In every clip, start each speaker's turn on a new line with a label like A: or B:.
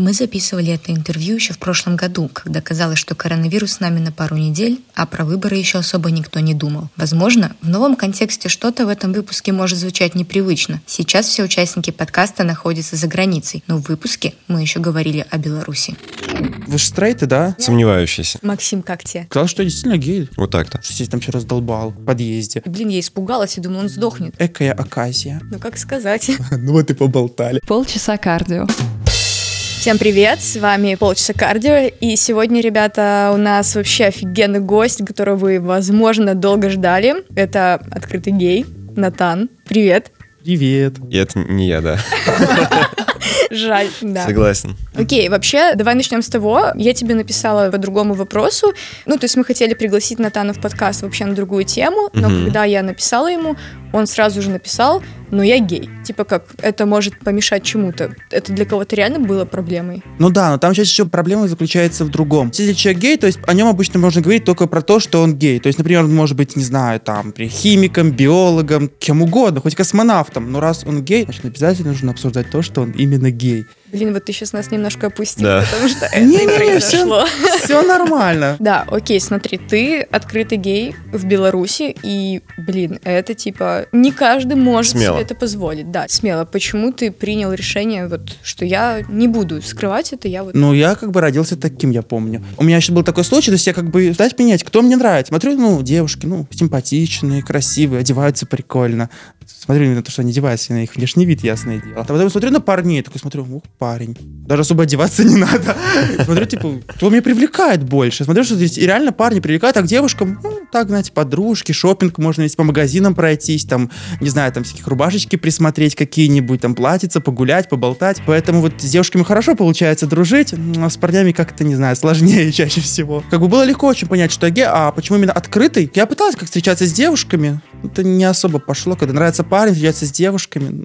A: Мы записывали это интервью еще в прошлом году, когда казалось, что коронавирус с нами на пару недель, а про выборы еще особо никто не думал. Возможно, в новом контексте что-то в этом выпуске может звучать непривычно. Сейчас все участники подкаста находятся за границей, но в выпуске мы еще говорили о Беларуси.
B: Вы же стрейты, да?
C: Сомневающийся.
A: Максим, как тебе?
B: Сказал, что я действительно гей.
C: Вот так-то.
B: Что здесь там все раздолбал в подъезде.
A: Блин, я испугалась и думала, он сдохнет.
B: Экая оказия.
A: Ну как сказать?
B: Ну вот и поболтали.
D: Полчаса кардио.
A: Всем привет, с вами Полчаса Кардио, и сегодня, ребята, у нас вообще офигенный гость, которого вы, возможно, долго ждали. Это открытый гей, Натан. Привет.
B: Привет.
C: И это не я, да.
A: Жаль, да.
C: Согласен.
A: Окей, вообще, давай начнем с того. Я тебе написала по другому вопросу. Ну, то есть мы хотели пригласить Натана в подкаст вообще на другую тему, но
C: Мгм.
A: когда я написала ему, он сразу же написал, но я гей. Типа как, это может помешать чему-то. Это для кого-то реально было проблемой?
B: Ну да, но там сейчас еще проблема заключается в другом. Если человек гей, то есть о нем обычно можно говорить только про то, что он гей. То есть, например, он может быть, не знаю, там, химиком, биологом, кем угодно, хоть космонавтом. Но раз он гей, значит, обязательно нужно обсуждать то, что он именно гей.
A: Блин, вот ты сейчас нас немножко опустил,
C: Да.
A: потому что это
B: Не-не-не,
A: не произошло.
B: Все нормально.
A: Да, окей, смотри, ты открытый гей в Беларуси, и, блин, это типа не каждый может
C: Смело.
A: себе это позволить. Да, смело. Почему ты принял решение, вот, что я не буду скрывать это, я вот...
B: Ну, я как бы родился таким, я помню. У меня еще был такой случай, то есть я как бы дать менять, кто мне нравится. Смотрю, ну, девушки, ну, симпатичные, красивые, одеваются прикольно. Смотрю на то, что они одеваются, на их внешний вид, ясное дело. А потом смотрю на парней, такой смотрю, ух, парень. Даже особо одеваться не надо. Смотрю, типа, кто меня привлекает больше. Смотрю, что здесь реально парни привлекают, а к девушкам, ну, так, знаете, подружки, шопинг можно вести по магазинам пройтись, там, не знаю, там, всяких рубашечки присмотреть какие-нибудь, там, платьица, погулять, поболтать. Поэтому вот с девушками хорошо получается дружить, а с парнями как-то, не знаю, сложнее чаще всего. Как бы было легко очень понять, что я гей, а почему именно открытый? Я пыталась как встречаться с девушками, это не особо пошло, когда нравится парень, встречаться с девушками.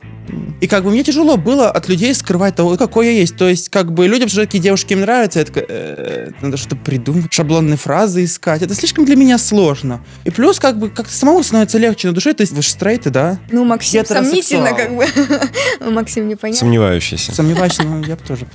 B: И как бы мне тяжело было от людей скрывать того, какой я есть. То есть, как бы людям, что какие девушки им нравятся, такая, «Э, надо что-то придумать, шаблонные фразы искать. Это слишком для меня сложно. И плюс, как бы, как-то самому становится легче на душе. То есть, вы же стрейты, да?
A: Ну, Максим, сомнительно, как бы. Ну, Максим, непонятно.
C: Сомневающийся.
B: Сомневаюсь, но я бы тоже.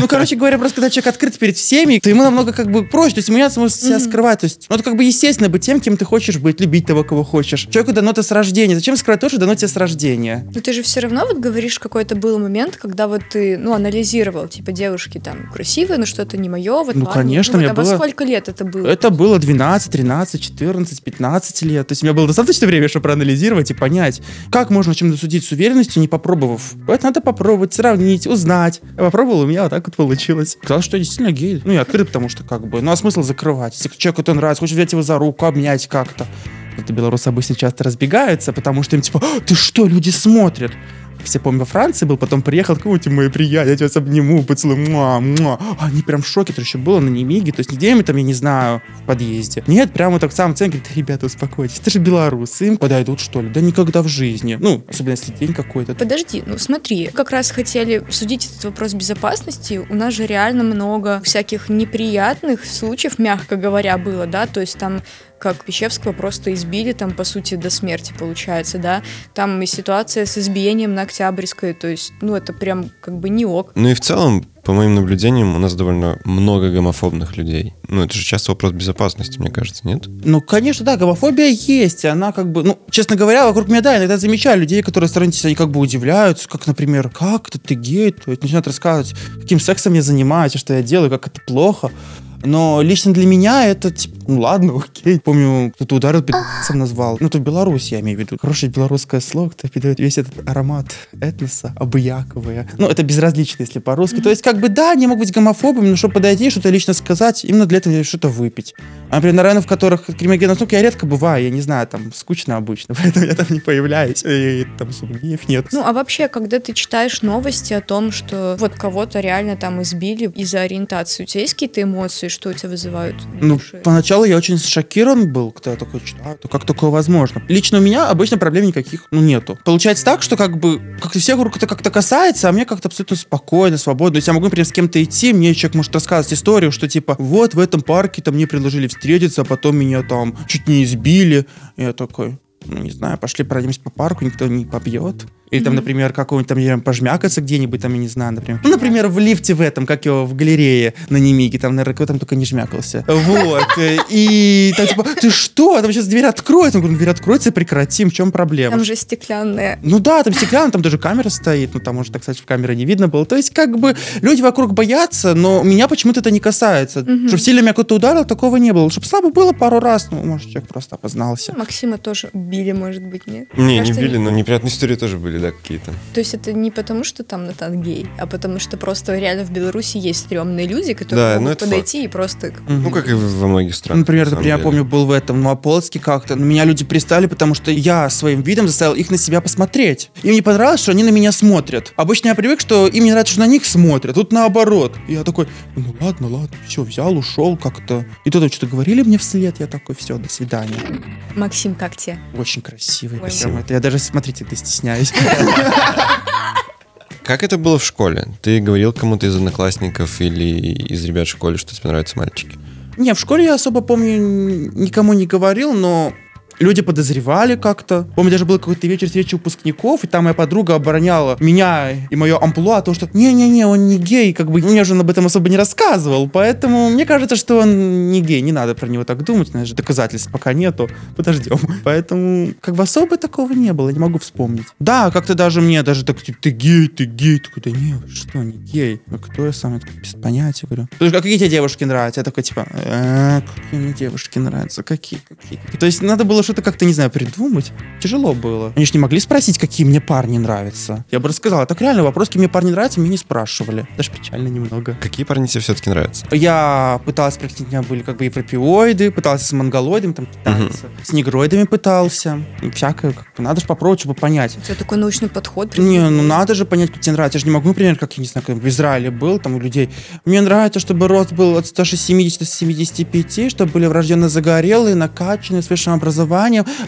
B: Ну, короче говоря, просто когда человек открыт перед всеми, то ему намного как бы проще. То есть ему не надо себя скрывать. То есть, ну, это как бы естественно быть тем, кем ты хочешь быть, любить того, кого хочешь. Человеку дано это с рождения. Зачем скрывать то, что дано тебе с рождения?
A: Но ты же все равно вот говоришь, какой-то был момент, когда вот ты, ну, анализировал, типа, девушки там красивые, но что-то не мое, вот
B: Ну,
A: парни.
B: конечно,
A: ну, вот, а во
B: было-
A: сколько лет это было?
B: Это было 12, 13, 14, 15 лет. То есть у меня было достаточно времени, чтобы проанализировать и понять, как можно чем-то судить с уверенностью, не попробовав. Поэтому надо попробовать, сравнить, узнать. Я попробовал, у меня вот так вот получилось. Сказал, что я действительно гей. Ну, я открыт, потому что как бы, ну, а смысл закрывать? Если человеку это нравится, хочешь взять его за руку, обнять как-то. Это белорусы обычно часто разбегаются, потому что им типа, «А, ты что, люди смотрят? Все помню, во Франции был, потом приехал, какой-то мой приятель, я тебя обниму, поцелую, муа, муа. А Они прям в шоке, это еще было на Немиге, то есть не где-нибудь там, я не знаю, в подъезде. Нет, прямо так в самом центре, говорит, ребята, успокойтесь, ты же белорусы, им подойдут, что ли? Да никогда в жизни. Ну, особенно если день какой-то.
A: Подожди, ну смотри, как раз хотели судить этот вопрос безопасности. У нас же реально много всяких неприятных случаев, мягко говоря, было, да, то есть там как Пещевского просто избили, там, по сути, до смерти, получается, да. Там и ситуация с избиением на Октябрьской, то есть, ну, это прям как бы не ок.
C: Ну и в целом, по моим наблюдениям, у нас довольно много гомофобных людей. Ну, это же часто вопрос безопасности, мне кажется, нет?
B: Ну, конечно, да, гомофобия есть, она как бы, ну, честно говоря, вокруг меня, да, иногда замечаю людей, которые стороннись, они как бы удивляются, как, например, как это ты гей, то есть начинают рассказывать, каким сексом я занимаюсь, что я делаю, как это плохо. Но лично для меня это, типа, ну ладно, окей. Помню, кто-то ударил, пидорасом назвал. Ну, это Беларусь, я имею в виду. Хорошее белорусское слово, кто передает весь этот аромат этноса, обыяковые. Ну, это безразлично, если по-русски. То есть, как бы, да, они могут быть гомофобами, но чтобы подойти, что-то лично сказать, именно для этого что-то выпить. А, например, на районах, в которых криминогенная штука, я редко бываю, я не знаю, там, скучно обычно, поэтому я там не появляюсь, и там сумнеев нет.
A: Ну, а вообще, когда ты читаешь новости о том, что вот кого-то реально там избили из-за ориентации, у тебя есть какие-то эмоции, что у тебя вызывают?
B: Ну,
A: душе?
B: Поначалу я очень шокирован был, когда я такой читаю, как такое возможно. Лично у меня обычно проблем никаких, ну, нету. Получается так, что как бы как-то всех вокруг это как-то касается, а мне как-то абсолютно спокойно, свободно. То есть я могу, например, с кем-то идти, мне человек может рассказывать историю, что типа, вот в этом парке там мне предложили встретиться, а потом меня там чуть не избили. Я такой, ну, не знаю, пошли пройдемся по парку, никто не побьет. Или там, например, какой-нибудь там я пожмякаться где-нибудь, там, я не знаю, например. Ну, например, в лифте в этом, как его, в галерее на Немиге, там, наверное, кто там только не жмякался. Вот. И там, типа, ты что? Там сейчас дверь откроется. Я говорю, «Ну, дверь откроется и прекратим. В чем проблема?
A: Там же стеклянная.
B: Ну да, там стеклянно, там даже камера стоит, ну там уже, так сказать, в камере не видно было. То есть, как бы, люди вокруг боятся, но меня почему-то это не касается.
A: Мгм.
B: Чтобы сильно меня кто-то ударил, такого не было. Чтобы слабо было пару раз, ну, может, человек просто опознался.
A: Максима тоже били, может быть, нет?
C: Не, не
A: Кажется,
C: били, но неприятные истории тоже были, да, какие-то.
A: То есть это не потому, что там Натан гей, а потому что просто реально в Беларуси есть стрёмные люди, которые
C: Да, ну
A: могут подойти и просто...
C: Ну, как и во многих странах.
B: Например,
C: на
B: я
C: деле.
B: помню, был в этом, ну, Аполлонске как-то. На меня люди пристали, потому что я своим видом заставил их на себя посмотреть. Им не понравилось, что они на меня смотрят. Обычно я привык, что им не нравится, что на них смотрят. Тут наоборот. И я такой, ну ладно, ладно, все, взял, ушел как-то. И тут что-то говорили мне вслед, я такой, все, до свидания.
A: Максим, как тебе?
B: Очень красивый.
A: Ой.
B: прям это. Я даже смотрите, ты стесняюсь.
C: Как это было в школе? Ты говорил кому-то из одноклассников или из ребят в школе, что тебе нравятся мальчики?
B: Не, в школе я особо помню, никому не говорил, но люди подозревали как-то. Помню, даже был какой-то вечер встречи выпускников, и там моя подруга обороняла меня и мое амплуа, то, что не-не-не, он не гей, как бы мне же он об этом особо не рассказывал, поэтому мне кажется, что он не гей, не надо про него так думать, знаешь, доказательств пока нету, подождем. Поэтому как бы особо такого не было, не могу вспомнить. Да, как-то даже мне даже так, типа, ты гей, ты гей, такой, да не, вы что, не гей, а кто я сам, я такой, без понятия, говорю. Слушай, а какие тебе девушки нравятся? Я такой, типа, «Э, какие мне девушки нравятся, какие, какие. То есть надо было что-то как-то, не знаю, придумать. Тяжело было. Они же не могли спросить, какие мне парни нравятся. Я бы рассказал, а так реально, вопрос, какие мне парни нравятся, мне не спрашивали. Даже печально немного.
C: Какие парни тебе все-таки нравятся?
B: Я пытался спросить, у меня были как бы европеоиды, пытался с монголоидами там питаться, с негроидами пытался, и всякое, как бы, надо же попробовать, чтобы понять.
A: У тебя такой научный подход.
B: Не, ну надо же понять, как тебе нравится. Я же не могу, например, как, я не знаю, как в Израиле был, там у людей. Мне нравится, чтобы рост был от 170 до 75, чтобы были врожденно загорелые, накачанные, с высшим образованием,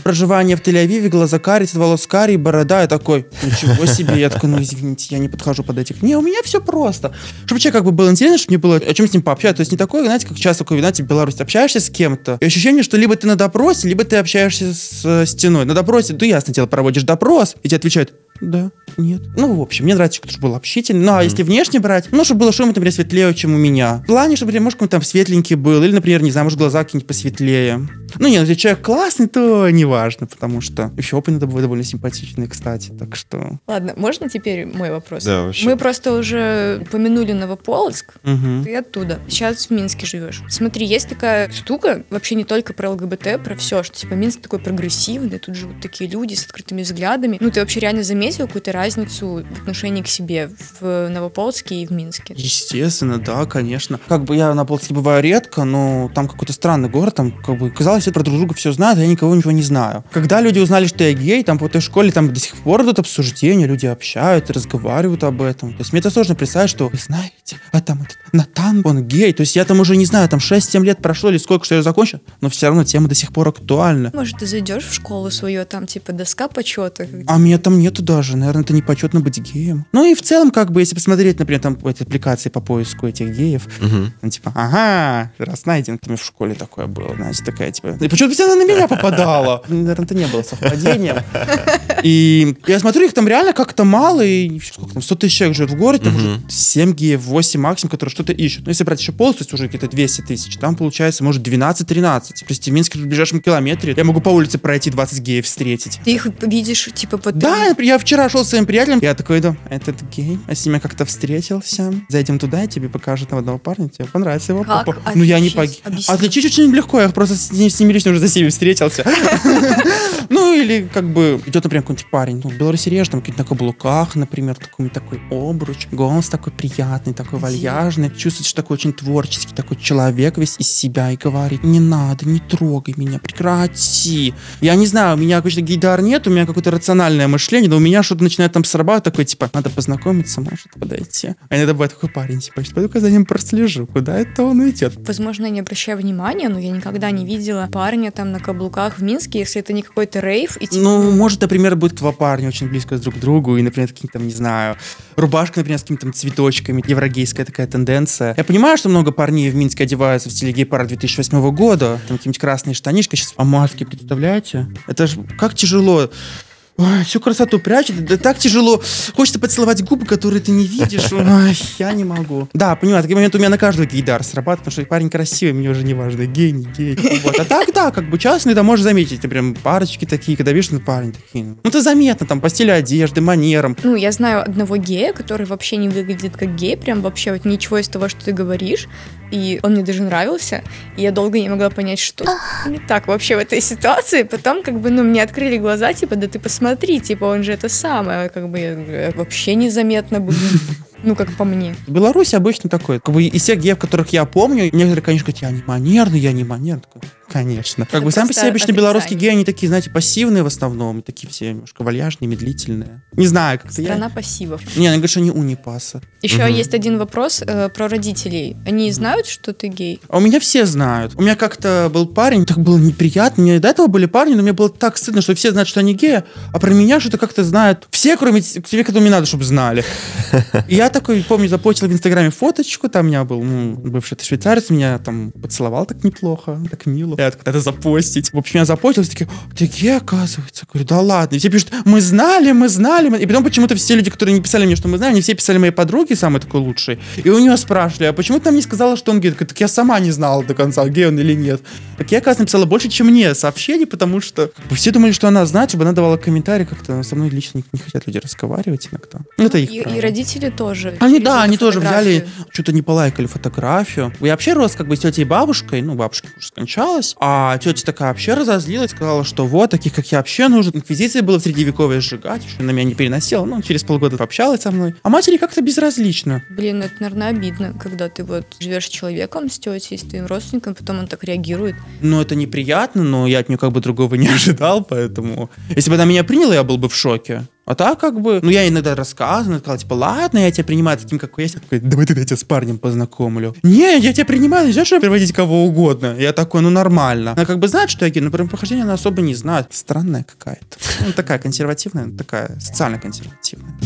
B: проживание в Тель-Авиве, глаза карие, волос карий, борода. Я такой, ничего себе. Я такой, ну извините, я не подхожу под этих. Не, у меня все просто. Чтобы человек как бы был интересно, чтобы мне было о чем с ним пообщаться. То есть не такое, знаете, как часто такое, знаете, в Беларуси общаешься с кем-то, и ощущение, что либо ты на допросе, либо ты общаешься с э, стеной. На допросе, ты ясно дело, проводишь допрос, и тебе отвечают, да, нет. Ну, в общем, мне нравится, чтобы был общительный. Ну, а если внешне брать, ну, чтобы было что-нибудь, например, светлее, чем у меня. В плане, чтобы, например, может, какой-то там светленький был. Или, например, не знаю, может, глаза какие-нибудь посветлее. Ну, нет, если человек классный, то неважно, потому что еще опыт надо будет довольно симпатичный, кстати. Так что...
A: Ладно, можно теперь мой вопрос?
C: Да, вообще.
A: Мы просто уже упомянули Новополоцк,
B: Мгм.
A: ты оттуда. Сейчас в Минске живешь. Смотри, есть такая штука, вообще не только про ЛГБТ, про все, что типа Минск такой прогрессивный, тут живут такие люди с открытыми взглядами. Ну, ты вообще реально заметил какую-то разницу в отношении к себе в Новополоцке и в Минске?
B: Естественно, да, конечно. Как бы я на Полтаве бываю редко, но там какой-то странный город, там как бы казалось, все про друг друга все знают, а я никого ничего не знаю. Когда люди узнали, что я гей, там по этой школе там до сих пор идут обсуждения, люди общаются, разговаривают об этом. То есть мне это сложно представить, что вы знаете, а там этот Натан, он гей. То есть я там уже не знаю, там 6-7 лет прошло или сколько, что я закончил, но все равно тема до сих пор актуальна.
A: Может, ты зайдешь в школу свою, а там типа доска почета?
B: А меня там нету даже, наверное, это не почетно быть геем. Ну и в целом, как бы, если посмотреть, например, там эти аппликации по поиску этих геев,
C: Мгм.
B: ну, типа, ага, раз найден. Там в школе такое было, знаете, такая, типа, и почему-то всегда на меня попадала. Наверное, это не было совпадением. И я смотрю, их там реально как-то мало, и сколько там, 100 тысяч человек живет в городе, там уже 7 геев, 8 максимум, которые что-то ищут. Ну, если брать еще есть уже где-то 200 тысяч, там получается, может, 12-13. То есть в Минске в ближайшем километре я могу по улице пройти 20 геев встретить.
A: Ты их видишь, типа, под...
B: Да, я вчера шел с своим приятелем, я такой иду, этот гей, а с ним я как-то встретился, зайдем туда, и тебе покажут на одного парня, тебе понравится его
A: Как
B: попа. Ну я не
A: отличить?
B: пог...
A: Объясни.
B: Отличить очень легко, я просто с с ними лично уже за всеми встретился. Ну или как бы идет, например, какой-нибудь парень, ну в Беларуси реже, там какие-то на каблуках, например, такой, такой обруч, голос такой приятный, такой вальяжный, чувствуется, что такой очень творческий, такой человек весь из себя и говорит, не надо, не трогай меня, прекрати. Я не знаю, у меня какой-то гейдар нет, у меня какое-то рациональное мышление, но у меня что-то начинает там срабатывать, такой, типа, надо познакомиться, может подойти. А иногда бывает такой парень, типа, пойду-ка за ним прослежу, куда это он идет.
A: Возможно, я не обращаю внимания, но я никогда не видела парня там на каблуках в Минске, если это не какой-то рейв. И, типа,
B: Ну, может, например, будет два парня очень близко друг к другу, и, например, какие-то, там, не знаю, рубашка, например, с какими-то цветочками, еврогейская такая тенденция. Я понимаю, что много парней в Минске одеваются в стиле гей-пара 2008 года, там какие-нибудь красные штанишки, сейчас маски, представляете? Это же как тяжело ой, всю красоту прячет, да так тяжело. Хочется поцеловать губы, которые ты не видишь. Ой, я не могу. Да, понимаю, такие моменты у меня на каждого гейдар срабатывает, потому что парень красивый, мне уже не важно, гей, не гей. Вот. А так, да, как бы часто ты можешь заметить, например, парочки такие, когда видишь, ну, парень такие. Ну, это заметно, там, по стилю одежды, манерам.
A: Ну, я знаю одного гея, который вообще не выглядит как гей, прям вообще вот ничего из того, что ты говоришь, и он мне даже нравился, и я долго не могла понять, что не так вообще в этой ситуации. Потом, как бы, ну, мне открыли глаза, типа, да ты посмотри, типа, он же это самое, как бы, вообще незаметно было. Ну, как по мне.
B: В Беларуси обычно такой, как бы из всех геев, которых я помню, некоторые, конечно, говорят, я не манерный, я не манерный. Конечно. Как
A: Это
B: бы сами по себе обычно
A: отрицание.
B: белорусские геи, они такие, знаете, пассивные в основном, такие все немножко вальяжные, медлительные. Не знаю, как-то я...
A: Страна пассивов.
B: Не, они говорят, что они унипасы.
A: Еще
C: Мгм.
A: есть один вопрос э, про родителей. Они знают, что ты гей?
B: А у меня все знают. У меня как-то был парень, так было неприятно. И до этого были парни, но мне было так стыдно, что все знают, что они геи, а про меня что-то как-то знают все, кроме те- тебе, которым не надо, чтобы знали. И я такой, помню, запостил в Инстаграме фоточку, там у меня был ну, бывший это швейцарец, меня там поцеловал так неплохо, так мило. Я такой, надо запостить. В общем, я запостил, все такие, «О, ты гей, оказывается? Я говорю, да ладно. И все пишут, мы знали, мы знали. И потом почему-то все люди, которые не писали мне, что мы знаем, они все писали моей подруге, самой такой лучшей. И у нее спрашивали, а почему ты нам не сказала, что он гей? Я Так я сама не знала до конца, гей он или нет. Так я, оказывается, написала больше, чем мне сообщений, потому что все думали, что она знает, чтобы она давала комментарии, как-то со мной лично не, не хотят люди разговаривать иногда. Ну, это их
A: И, и родители тоже.
B: Они,
A: через
B: да, они тоже взяли, что-то не полайкали фотографию. Я вообще рос как бы с тетей и бабушкой, ну, бабушка уже скончалась, а тетя такая вообще разозлилась, сказала, что вот, таких, как я, вообще нужно. Инквизиция была в средневековье сжигать, еще на меня не переносила, ну, через полгода пообщалась со мной. А матери как-то безразлично.
A: Блин, это, наверное, обидно, когда ты вот живешь с человеком, с тетей, с твоим родственником, потом он так реагирует.
B: Ну, это неприятно, но я от нее как бы другого не ожидал, поэтому... Если бы она меня приняла, я был бы в шоке. А так как бы... Ну, я иногда рассказываю, она сказала, типа, ладно, я тебя принимаю таким, какой есть. Я такой, давай тогда я тебя с парнем познакомлю. Не, я тебя принимаю, нельзя же приводить кого угодно. Я такой, ну, нормально. Она как бы знает, что я гей, но про похождение она особо не знает. Странная какая-то. Ну, такая консервативная, такая социально консервативная.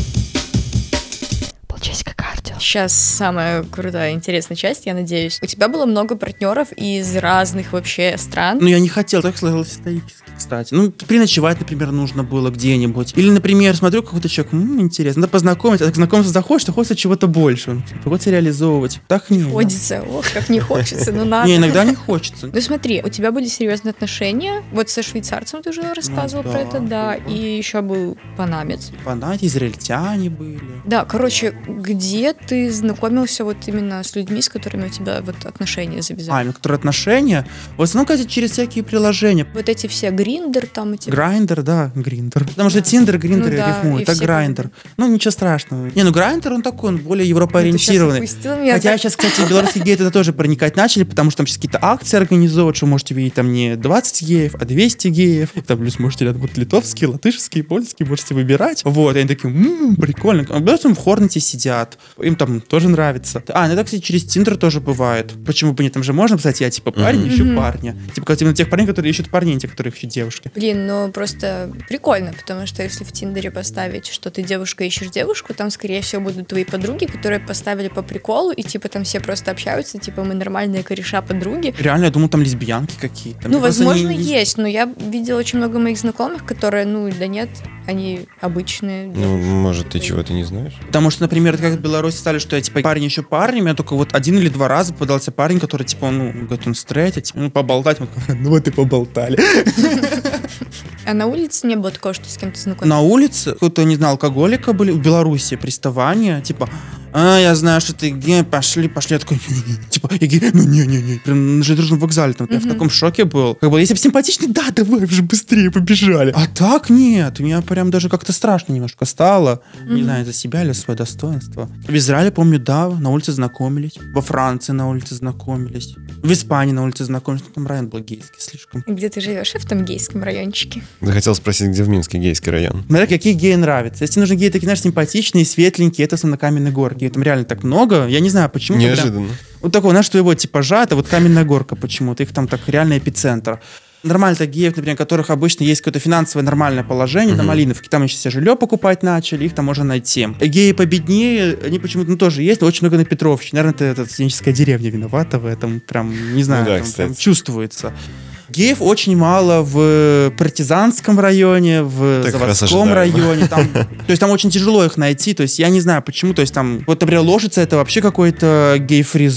A: Полчасика кардио. Сейчас самая крутая, интересная часть, я надеюсь. У тебя было много партнеров из разных вообще стран.
B: Ну, я не хотел, так сложилось исторически, кстати. Ну, переночевать, например, нужно было где-нибудь. Или, например, смотрю, какой-то человек, м, интересно, надо познакомиться, а так знакомиться захочешь, то хочется чего-то больше. Хочется реализовывать. Так не.
A: Ходится. Ох, как не хочется, но надо.
B: Не, иногда не хочется.
A: Ну смотри, у тебя были серьезные отношения. Вот со швейцарцем ты уже рассказывал
B: Ну
A: про это, да. И еще был панамец.
B: Фанаты, израильтяне были.
A: Да, короче, где ты знакомился вот именно с людьми, с которыми у тебя вот отношения
B: А,
A: завязались?
B: именно которые отношения. В основном, кстати, через всякие приложения.
A: Вот эти все гриндер там эти.
B: Грайндер, да, Гриндер. Потому что Тиндер, Гриндер
A: Ну да,
B: рифмуют,
A: и
B: так
A: все
B: Грайндер. Ну, ничего страшного. Не, ну Грайндер, он такой, он более
A: Ну,
B: европоориентированный.
A: опустил меня
B: Хотя
A: так.
B: сейчас, кстати, белорусские геи туда тоже проникать начали, потому что там сейчас какие-то акции организовывают, что можете видеть там не 20 геев, а 200 геев. Там плюс можете рядом вот литовские, латышские, польские, можете выбирать. Вот, и они такие, «М, прикольно. А белорусы в Хорнете сидят, им там тоже нравится. А, ну это, кстати, через Тиндер тоже бывает. Почему бы нет? Там же можно писать, я типа парень, ищу парня. Типа, как именно тех парней, которые ищут парней, а те, которые ищут девушки.
A: Блин, ну просто прикольно, потому что если в Тиндере поставить, что ты девушка ищешь девушку, там, скорее всего, будут твои подруги, которые поставили по приколу, и типа там все просто общаются, типа мы нормальные кореша подруги.
B: Реально, я думал, там лесбиянки какие-то.
A: Ну,
B: Мне
A: возможно,
B: не-
A: есть, но я видела очень много моих знакомых, которые, ну, да нет, они обычные.
C: Ну, может, ты чего-то не знаешь?
B: Потому что, например, как в Беларуси стали, что я, типа, парень еще парнем, я только вот один или два раза попадался парень, который, типа, ну, говорит, он стрейт, а, типа, ну, поболтать, ну, вот и поболтали.
A: А на улице не было такого, что с кем-то знакомился?
B: На улице, кто-то, не знал, алкоголика были, в Беларуси приставания, типа, а, я знаю, что ты гей, пошли, пошли. Я такой, типа, я гей, ну не-не-не. Прям на железнодорожном вокзале, там, я в таком шоке был. Как бы, если бы симпатичный, да, давай уже быстрее побежали. А так нет, у меня прям даже как-то страшно немножко стало. Не знаю, за себя или свое достоинство. В Израиле, помню, да, на улице знакомились. Во Франции на улице знакомились. В Испании на улице знакомились. Ну, там район был гейский слишком.
A: Где ты живешь? В том гейском райончике.
C: Захотел спросить, где в Минске гейский район?
B: Смотря какие геи нравятся. Если нужны геи такие, знаешь, симпатичные, светленькие, это на каменной горке. Там реально так много. Я не знаю, почему.
C: Неожиданно.
B: Вот такого, знаешь, твоего типажа, это вот каменная горка почему-то. Их там так реально эпицентр. Нормально так геев, например, у которых обычно есть какое-то финансовое нормальное положение, на
C: Мгм.
B: Малиновке, там еще все жилье покупать начали, их там можно найти. Геи победнее, они почему-то ну, тоже есть, но очень много на Петровщине. Наверное, это, это студенческая деревня виновата в этом, прям, не знаю,
C: Ну да,
B: там прям чувствуется. Геев очень мало в партизанском районе, в
C: Так
B: заводском районе. Там, то есть там очень тяжело их найти. То есть я не знаю почему. То есть там, вот, например, Ложица это вообще какой-то гей-фри.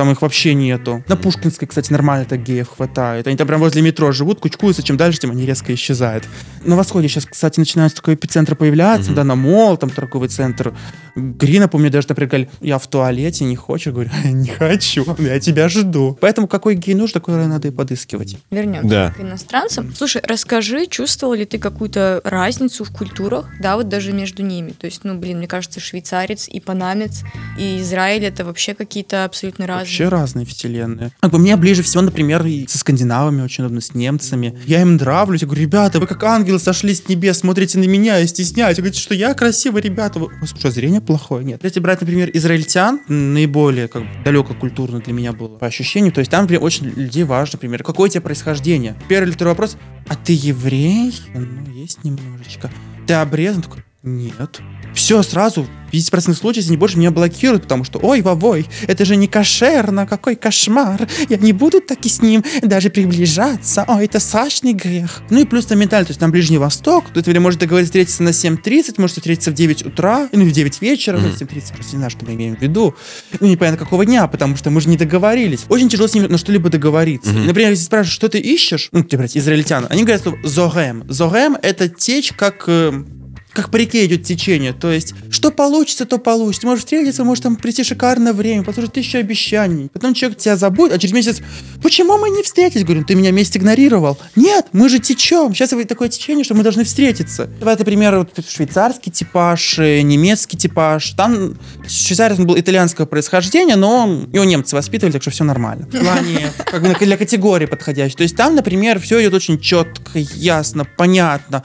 B: Там их вообще нету. На Пушкинской, кстати, нормально так геев хватает. Они там прям возле метро живут, кучкуются, чем дальше, тем они резко исчезают. На восходе сейчас, кстати, начинаются такой эпицентр появляться,
C: Мгм.
B: да, на мол, там торговый центр. Грина, помню, даже, например, говорили, я в туалете, не хочешь? Говорю, не хочу, я тебя жду. Поэтому какой гей нужен, такой надо и подыскивать.
A: Вернемся
C: Да.
A: к иностранцам. Слушай, расскажи, чувствовал ли ты какую-то разницу в культурах, да, вот даже между ними? То есть, ну, блин, мне кажется, швейцарец и панамец, и Израиль это вообще какие-то абсолютно разные.
B: Вообще разные вселенные. Как бы мне ближе всего, например, и со скандинавами очень удобно, с немцами. Я им нравлюсь. Я говорю, ребята, вы как ангелы сошли с небес, смотрите на меня и стесняетесь. Говорите, что я красивый, ребята. Вы- что, зрение плохое? Нет. Если брать, например, израильтян, наиболее как бы, далеко культурно для меня было по ощущению. То есть там например, очень людей важно, например, какое у тебя происхождение. Первый или второй вопрос, а ты еврей? Ну, есть немножечко. Ты обрезан? Такой, нет. Все сразу, в 50% случаев, если не больше, меня блокируют, потому что, ой, вовой, это же не кошерно, какой кошмар, я не буду так и с ним даже приближаться, ой, это страшный грех. Ну и плюс там ментально, то есть там Ближний Восток, тут вы можете договориться встретиться на 7.30, можете встретиться в 9 утра, ну, в 9 вечера,
C: Мгм.
B: 7.30, просто не знаю, что мы имеем в виду. Ну, непонятно какого дня, потому что мы же не договорились. Очень тяжело с ними на что-либо договориться.
C: Мгм.
B: Например, если спрашиваешь, что ты ищешь, ну, брать, израильтян, они говорят, что зогем. Зогем — это течь, как... э, как по реке идет течение. То есть, что получится, то получится. Может встретиться, может там прийти шикарное время, послушать тысячу обещаний. Потом человек тебя забудет, а через месяц, почему мы не встретились? Говорю, ты меня месяц игнорировал. Нет, мы же течем. Сейчас такое течение, что мы должны встретиться. Давай, например, вот швейцарский типаж, э, немецкий типаж. Там швейцарец он был итальянского происхождения, но его немцы воспитывали, так что все нормально. В плане, как бы для категории подходящей. То есть там, например, все идет очень четко, ясно, понятно.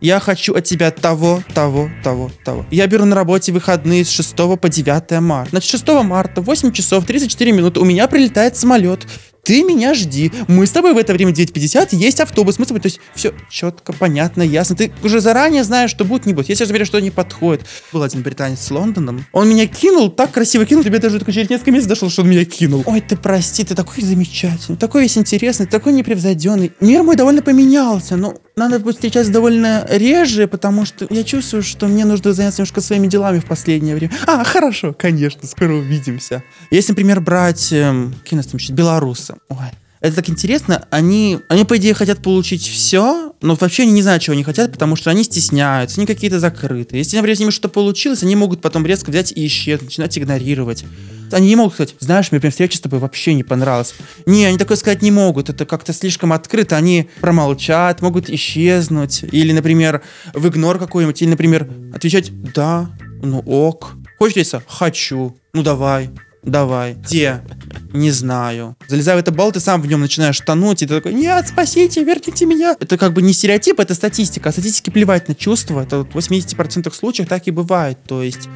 B: Я хочу от тебя того, того, того, того. Я беру на работе выходные с 6 по 9 марта. Значит, 6 марта, 8 часов 34 минуты у меня прилетает самолет. Ты меня жди. Мы с тобой в это время 9.50, есть автобус. Мы с тобой, то есть все четко, понятно, ясно. Ты уже заранее знаешь, что будет, не будет. Если я же что не подходит. Был один британец с Лондоном. Он меня кинул, так красиво кинул. Тебе даже только через несколько месяцев дошло, что он меня кинул. Ой, ты прости, ты такой замечательный, такой весь интересный, такой непревзойденный. Мир мой довольно поменялся, но надо будет встречаться довольно реже, потому что я чувствую, что мне нужно заняться немножко своими делами в последнее время. А, хорошо, конечно, скоро увидимся. Если, например, брать, эм, нас там еще, белорусы. Ой, это так интересно, они, они, по идее, хотят получить все, но вообще они не знают, чего они хотят, потому что они стесняются, они какие-то закрыты. Если, например, с ними что-то получилось, они могут потом резко взять и исчезнуть, начинать игнорировать. Они не могут сказать, знаешь, мне прям встреча с тобой вообще не понравилась. Не, они такое сказать не могут, это как-то слишком открыто, они промолчат, могут исчезнуть, или, например, в игнор какой-нибудь, или, например, отвечать «да», «ну ок», «хочешь встретиться?» «хочу», «ну давай», Давай. Где? Не знаю. Залезай в это болото, ты сам в нем начинаешь тонуть, и ты такой, нет, спасите, верните меня. Это как бы не стереотип, это статистика. А статистике плевать на чувства. Это вот в 80% случаев так и бывает. То есть,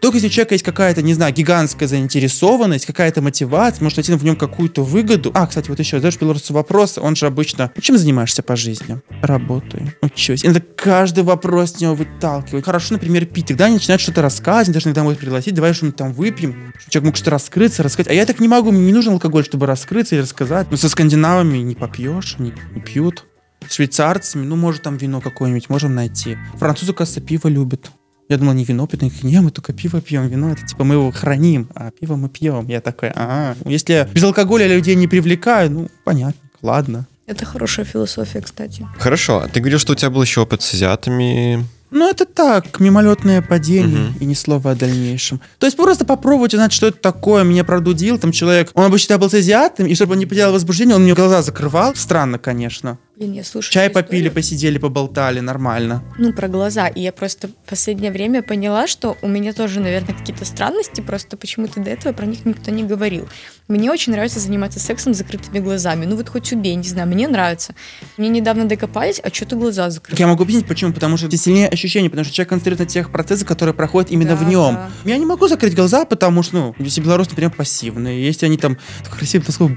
B: только если у человека есть какая-то, не знаю, гигантская заинтересованность, какая-то мотивация, может найти в нем какую-то выгоду. А, кстати, вот еще, задаешь белорусу вопрос, он же обычно, «Ну, чем занимаешься по жизни? Работаю, учусь. И надо каждый вопрос с него выталкивать. Хорошо, например, пить. Тогда они начинают что-то рассказывать, даже иногда могут пригласить, давай что-нибудь там выпьем. Чтобы человек мог что-то раскрыться, рассказать. А я так не могу, мне не нужен алкоголь, чтобы раскрыться или рассказать. Ну, со скандинавами не попьешь, они не пьют. Швейцарцами, ну, может, там вино какое-нибудь можем найти. Французы, кажется, пиво любят. Я думал, не вино пьют, они такие, не, мы только пиво пьем, вино, это типа мы его храним, а пиво мы пьем. Я такой, а, если я без алкоголя людей не привлекаю, ну, понятно, ладно.
A: Это хорошая философия, кстати.
C: Хорошо, а ты говорил, что у тебя был еще опыт с азиатами.
B: Ну, это так, мимолетное падение
C: Мгм.
B: и ни слова о дальнейшем. То есть просто попробовать узнать, что это такое. Меня продудил там человек. Он обычно был с азиатом, и чтобы он не потерял возбуждение, он мне глаза закрывал. Странно, конечно.
A: Блин, я слушаю
B: Чай попили,
A: историю.
B: посидели, поболтали, нормально.
A: Ну, про глаза. И я просто в последнее время поняла, что у меня тоже, наверное, какие-то странности, просто почему-то до этого про них никто не говорил. Мне очень нравится заниматься сексом с закрытыми глазами. Ну вот хоть убей, не знаю, мне нравится. Мне недавно докопались, а что ты глаза закрыты?
B: я могу объяснить, почему. Потому что сильнее ощущение, потому что человек концентрирует на тех процессах, которые проходят именно
A: Да,
B: в нем.
A: да.
B: Я не могу закрыть глаза, потому что, ну, если белорусы, например, пассивные, если они там красивые, то слово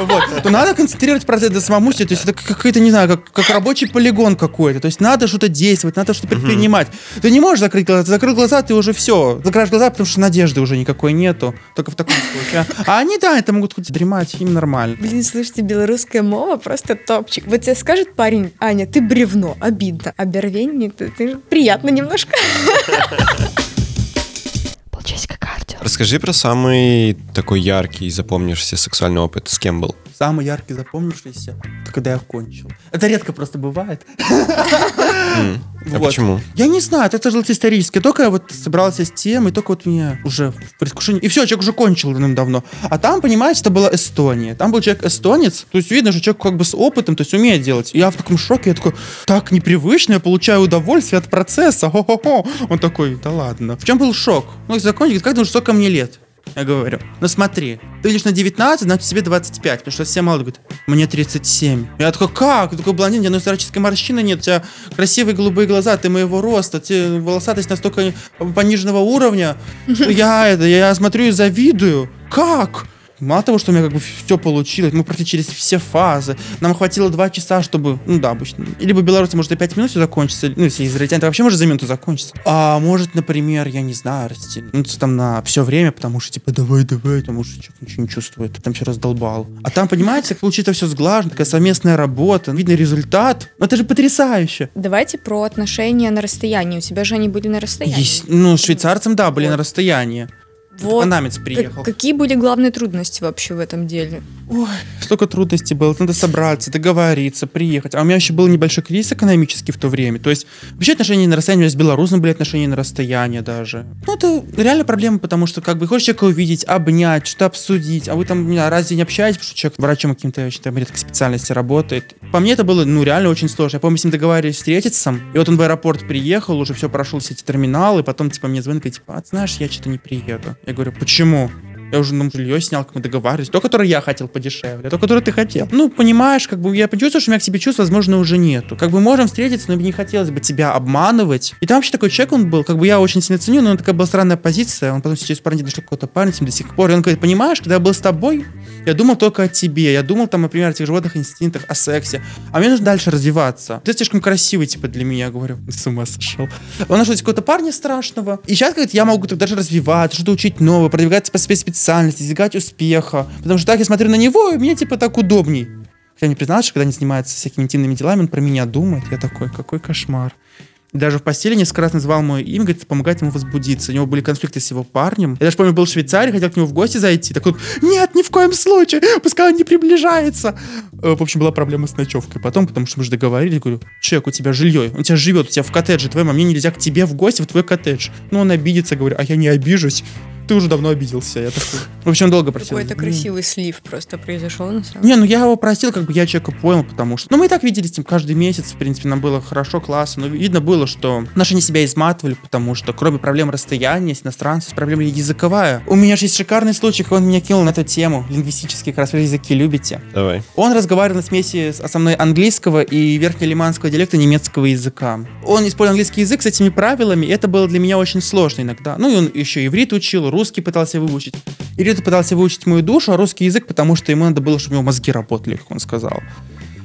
B: вот, то надо концентрировать процесс, самому себе, то есть это какой-то, не знаю, как, как рабочий полигон какой-то. То есть надо что-то действовать, надо что-то предпринимать. Ты не можешь закрыть глаза, ты закрыл глаза, ты уже все. Закрываешь глаза, потому что надежды уже никакой нету. Только в таком случае. А они, да, это могут хоть дремать, им нормально.
A: Блин, слушайте, белорусская мова просто топчик. Вот тебе скажет парень, Аня, ты бревно, обидно. А бервенник, ты, ты приятно немножко. Полчасика.
C: Расскажи про самый такой яркий, запомнившийся сексуальный опыт. С кем был?
B: Самый яркий запомнившийся, это когда я кончил. Это редко просто бывает.
C: А
B: Вот.
C: почему?
B: Я не знаю, это же исторически. Только я вот собрался с тем, и только вот меня уже в предвкушении. И все, человек уже кончил давным-давно. А там, понимаете, это была Эстония. Там был человек эстонец. То есть видно, что человек как бы с опытом, то есть умеет делать. И я в таком шоке, я такой, так непривычно, я получаю удовольствие от процесса. Хо-хо-хо. Он такой, да ладно. В чем был шок? Ну, закончил, как думаешь, сколько мне лет? Я говорю, ну смотри, ты видишь на 19, значит тебе 25, потому что все мало говорит, мне 37. Я такой, как? Ты такой блондин, у тебя старческой морщины нет, у тебя красивые голубые глаза, ты моего роста, ты волосатость настолько пониженного уровня. что Я это, я смотрю и завидую. Как? Мало того, что у меня как бы все получилось, мы прошли через все фазы. Нам хватило два часа, чтобы, ну да, обычно. Либо белорусы, может, и пять минут все закончится, ну, если израильтяне, то вообще может за минуту закончится. А может, например, я не знаю, растянуться там на все время, потому что, типа, давай, давай, потому что человек ничего не чувствует, там все раздолбал. А там, понимаете, как получится все сглажено, такая совместная работа, видно результат. Ну, это же потрясающе.
A: Давайте про отношения на расстоянии. У тебя же они были на расстоянии.
B: Есть, ну, швейцарцам, да, были
A: Вот.
B: на расстоянии.
A: Вот.
B: Панамец
A: Как-
B: приехал.
A: какие были главные трудности вообще в этом деле?
B: Ой, столько трудностей было. Надо собраться, договориться, приехать. А у меня еще был небольшой кризис экономический в то время. То есть, вообще отношения на расстоянии, у меня с белорусом были отношения на расстоянии даже. Ну, это реально проблема, потому что, как бы, хочешь человека увидеть, обнять, что-то обсудить, а вы там, не знаю, разве не общаетесь, потому что человек врачом каким-то там редкой специальности работает. По мне это было, ну, реально очень сложно. Я помню, с ним договаривались встретиться, и вот он в аэропорт приехал, уже все прошел все эти терминалы, потом, типа, мне звонит, говорит, типа, а, знаешь, я что-то не приеду. Я говорю, почему? Я уже нам жилье снял, как мы договаривались. То, которое я хотел подешевле, то, которое ты хотел. Ну, понимаешь, как бы я почувствовал, что у меня к тебе чувств, возможно, уже нету. Как бы можем встретиться, но мне не хотелось бы тебя обманывать. И там вообще такой человек он был, как бы я очень сильно ценю, но такая была странная позиция. Он потом сейчас парень нашел какой-то парень до сих пор. И он говорит, понимаешь, когда я был с тобой, я думал только о тебе. Я думал там, например, о тех животных инстинктах, о сексе. А мне нужно дальше развиваться. Ты слишком красивый, типа, для меня. Говорю, с ума сошел. Он нашел какого-то парня страшного. И сейчас, говорит, я могу так даже развиваться, что-то учить новое, продвигаться по своей специальности, достигать успеха. Потому что так я смотрю на него, и мне, типа, так удобней. Я не признался, что когда они занимаются всякими интимными делами, он про меня думает. Я такой, какой кошмар. Даже в постели несколько раз называл мое имя, говорит, помогать ему возбудиться. У него были конфликты с его парнем. Я даже помню, был в Швейцарии, хотел к нему в гости зайти. Так он, нет, ни в коем случае, пускай он не приближается. Э, В общем, была проблема с ночевкой. Потом, потому что мы же договорились, говорю, человек, у тебя жилье, он у тебя живет, у тебя в коттедже твоем, а мне нельзя к тебе в гости в твой коттедж. Ну, он обидится, говорю, а я не обижусь. Ты уже давно обиделся. Я такой... В общем, долго просил.
A: Какой-то красивый слив просто произошел на самом
B: Не, ну я его простил, как бы я человека понял, потому что... Ну, мы и так виделись с ним каждый месяц, в принципе, нам было хорошо, классно, но видно было, что отношения себя изматывали, потому что кроме проблем расстояния с иностранцем, проблема языковая. У меня же есть шикарный случай, как он меня кинул на эту тему, лингвистические, как раз вы языки любите.
C: Давай.
B: Он разговаривал на смеси со мной английского и верхнелиманского диалекта немецкого языка. Он использовал английский язык с этими правилами, и это было для меня очень сложно иногда. Ну, и он еще иврит учил, русский пытался выучить. Иврит пытался выучить мою душу, а русский язык, потому что ему надо было, чтобы у него мозги работали, как он сказал.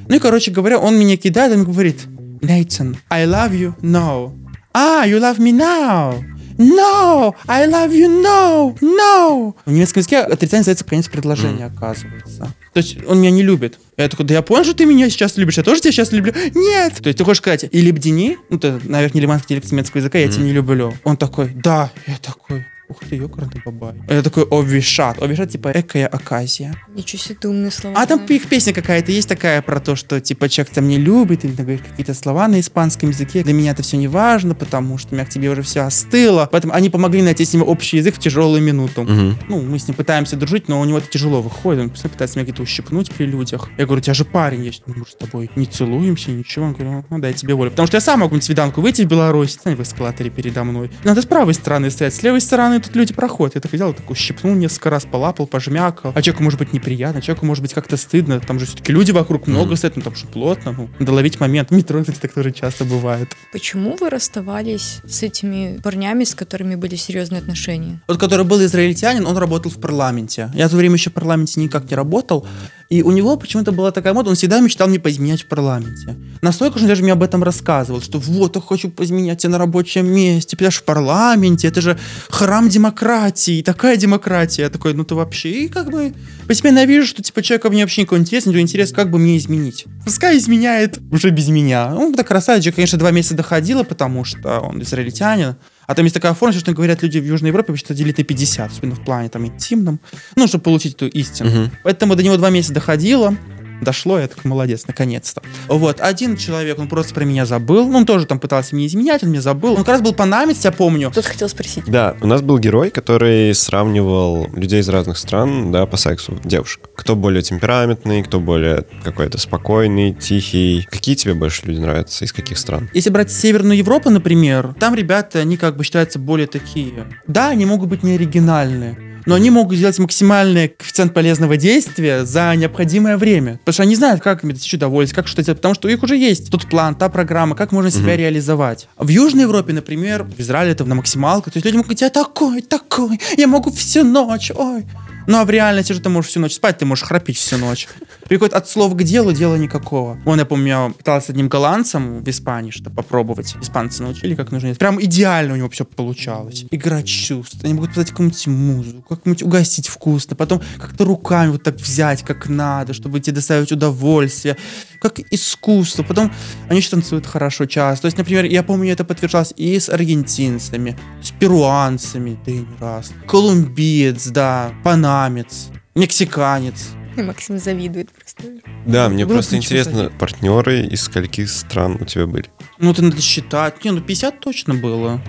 B: Ну и, короче говоря, он меня кидает, он говорит, Нейтан, I love you now. А, you love me now. No, I love you no, no. В немецком языке отрицание называется конец предложения, оказывается. То есть он меня не любит. Я такой, да я понял, что ты меня сейчас любишь, я тоже тебя сейчас люблю. Нет! То есть ты хочешь сказать, и лебдини, ну ты, наверное, лиманский диалект немецкого языка, я тебя не люблю. Он такой, да. Я такой, ух ты, ёкарный бабай. Я такой, овишат. Овишат, типа, экая оказия.
A: Ничего себе, ты умные слова.
B: А там их песня какая-то есть такая про то, что типа человек там не любит, или говорит какие-то слова на испанском языке. Для меня это все не важно, потому что у меня к тебе уже все остыло. Поэтому они помогли найти с ним общий язык в тяжелую минуту.
C: Мгм.
B: Ну, мы с ним пытаемся дружить, но у него это тяжело выходит. Он постоянно пытается меня где-то ущипнуть при людях. Я говорю, у тебя же парень есть. Ну, мы же с тобой не целуемся, ничего. Он говорит, ну, дай тебе волю. Потому что я сам могу на свиданку выйти в Беларусь, стань в эскалаторе передо мной. Надо с правой стороны стоять, с левой стороны тут люди проходят. Я так взял, так ущипнул несколько раз, полапал, пожмякал. А человеку может быть неприятно, человеку может быть как-то стыдно. Там же все-таки люди вокруг много стоят, ну там же плотно. Ну, надо ловить момент. В Метро, кстати, так тоже часто бывает.
A: Почему вы расставались с этими парнями, с которыми были серьезные отношения?
B: Тот, который был израильтянин, он работал в парламенте. Я в то время еще в парламенте никак не работал. И у него почему-то была такая мода, он всегда мечтал мне поизменять в парламенте. Настолько же он даже мне об этом рассказывал, что вот, я хочу поизменять тебя на рабочем месте, понимаешь, в парламенте, это же храм демократии, такая демократия. Я такой, ну ты вообще, и как бы постепенно я вижу, что типа человека мне вообще никакой интерес, у него интерес, как бы мне изменить. Пускай изменяет уже без меня. Ну, так красавчик, конечно, два месяца доходило, потому что он израильтянин. А там есть такая форма, что говорят люди в Южной Европе, что делить на 50, особенно в плане там интимном, ну, чтобы получить эту истину.
C: Мгм.
B: Поэтому до него два месяца доходило. Дошло, я такой, молодец, наконец-то. Вот, один человек, он просто про меня забыл. Ну, он тоже там пытался меня изменять, он меня забыл. Он как раз был панамец, я помню.
A: Тут хотел спросить.
C: Да, у нас был герой, который сравнивал людей из разных стран, да, по сексу, девушек. Кто более темпераментный, кто более какой-то спокойный, тихий. Какие тебе больше люди нравятся, из каких стран?
B: Если брать Северную Европу, например, там ребята, они как бы считаются более такие. Да, они могут быть не оригинальные, но они могут сделать максимальный коэффициент полезного действия за необходимое время. Потому что они знают, как им достичь удовольствия, как что делать, потому что у них уже есть тот план, та программа, как можно себя реализовать. В Южной Европе, например, в Израиле это на максималках, то есть люди могут говорить, я такой, такой, я могу всю ночь, ой. Ну а в реальности же ты можешь всю ночь спать, ты можешь храпеть всю ночь. Приходит от слова к делу, дела никакого. Вон, я помню, я пытался с одним голландцем в Испании что попробовать. Испанцы научили, как нужно. Прям идеально у него все получалось. Играть чувств. Они могут писать какую-нибудь музыку, как-нибудь угостить вкусно, потом как-то руками вот так взять, как надо, чтобы тебе доставить удовольствие. Как искусство. Потом они еще танцуют хорошо часто. То есть, например, я помню, это подтверждалось и с аргентинцами, с перуанцами, да и не раз. Колумбиец, да, панамец, мексиканец.
A: И Максим завидует просто.
C: Да, мне
B: Было
C: просто интересно, партнеры из скольких стран у тебя были?
B: Ну, это надо считать. Не, ну 50 точно было.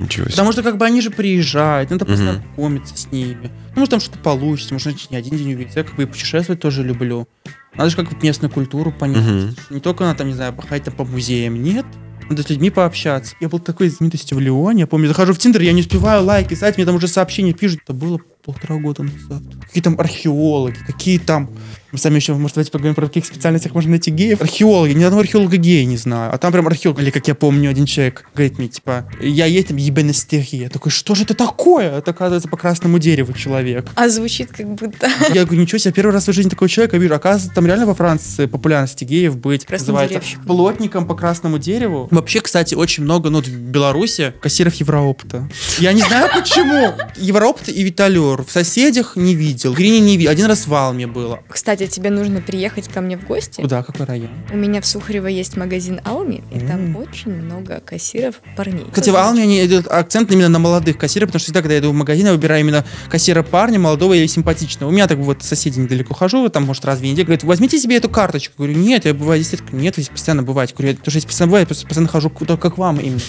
C: Ничего себе.
B: Потому что как бы они же приезжают, надо познакомиться с ними. Ну, может, там что-то получится, может, не один день увидеться. Я как бы и путешествовать тоже люблю. Надо же как бы местную культуру понять.
C: Мгм.
B: Не только надо, там, не знаю, походить там по музеям, нет. Надо с людьми пообщаться. Я был такой знаменитостью в Лионе. Я помню, захожу в Тиндер, я не успеваю лайки ставить, мне там уже сообщения пишут. Это было полтора года назад. Какие там археологи, какие там... Мы сами еще, может, давайте поговорим про каких специальностях можно найти геев. Археологи, ни одного археолога гея не знаю. А там прям археолог, или как я помню, один человек говорит мне, типа, я есть там ебенестерия. Я такой, что же это такое? Это, оказывается, по красному дереву человек.
A: А звучит как будто...
B: Я говорю, ничего себе, первый раз в жизни такого человека вижу. Оказывается, там реально во Франции популярности геев быть. Называется
A: Краснодеревщик.
B: плотником по красному дереву. Вообще, кстати, очень много, ну, в Беларуси кассиров Евроопта. Я не знаю почему. Евроопт и Виталер. В соседях не видел. В Грине не видел. Один раз в Алме было.
A: Кстати, тебе нужно приехать ко мне в гости.
B: Куда? Какой район?
A: У меня в Сухарево есть магазин Алми, и там очень много кассиров парней.
B: Кстати, в Алме они идут акцент именно на молодых кассиров, потому что всегда, когда я иду в магазин, я выбираю именно кассира парня, молодого или симпатичного. У меня так вот соседи недалеко хожу, там, может, раз в неделю, говорят, возьмите себе эту карточку. Говорю, нет, я бываю здесь, нет, здесь постоянно бываете. Говорю, я тоже здесь постоянно бываю, я просто постоянно хожу только к вам именно.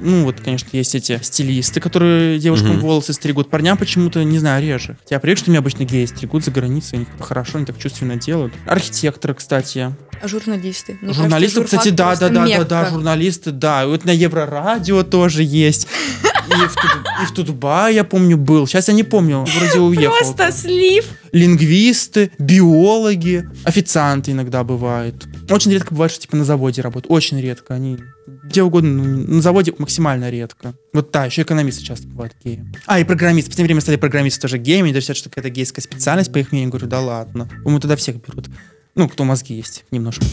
B: Ну, вот, конечно, есть эти стилисты, которые девушкам волосы стригут, парням почему-то, не знаю, реже. Я привык, что меня обычно геи стригут за границей, они хорошо, они так чувственно делают. Архитекторы, кстати.
A: Журналисты? Мне
B: Журналисты,
A: кажется,
B: кстати, да, да, да, да, да, журналисты, да. И Вот на Еврорадио тоже есть. И в, Туд- и в Тутбай, я помню, был. Сейчас я не помню, вроде уехал.
A: Просто слив.
B: Лингвисты, биологи, официанты иногда бывают. Очень редко бывает, что типа на заводе работают. Очень редко. Они где угодно, ну, на заводе максимально редко. Вот да, еще экономисты часто бывают геи. А, и программисты. В последнее время стали программисты тоже геями. Они даже считают, что какая-то гейская специальность, по их мнению. Говорю, да ладно. Мы туда всех берут. Ну, кто мозги есть, немножко.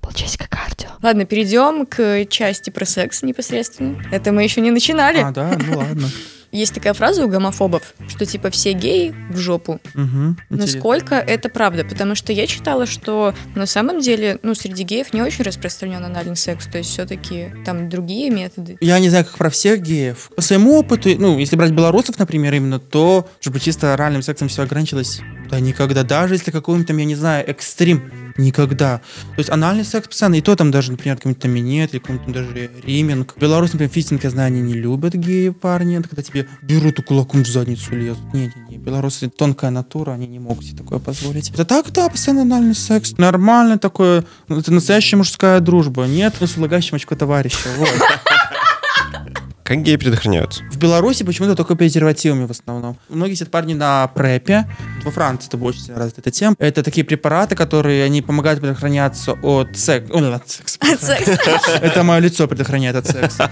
A: Полчасика кардио. Ладно, перейдем к части про секс непосредственно. Это мы еще не начинали.
B: А, да, ну ладно.
A: Есть такая фраза у гомофобов, что типа все геи в жопу.
B: Интересно.
A: Насколько это правда? Потому что я читала, что на самом деле, ну, среди геев не очень распространен анальный секс, то есть все-таки там другие методы.
B: Я не знаю, как про всех геев. По своему опыту, ну, если брать белорусов, например, именно, то, чтобы чисто оральным сексом все ограничилось, да никогда. Даже если какой-нибудь там, я не знаю, экстрим, никогда. То есть анальный секс постоянно, и то там даже, например, какой-нибудь там минет, или какой-нибудь там даже риминг. Белорус, например, фистинг, я знаю, они не любят геи парни, это когда тебе берут и кулаком в задницу лезут. Не-не-не, белорусы тонкая натура, они не могут себе такое позволить. Это так, да, постоянно анальный секс. Нормально такое, ну, это настоящая мужская дружба. Нет, ну, с влагающим очко товарища. Вот.
C: Как геи предохраняются?
B: В Беларуси почему-то только презервативами в основном. Многие сидят парни на препе. Во Франции это сильно развита эта тема. Это такие препараты, которые они помогают предохраняться от секса. от секса.
A: От секса.
B: Это мое лицо предохраняет от секса.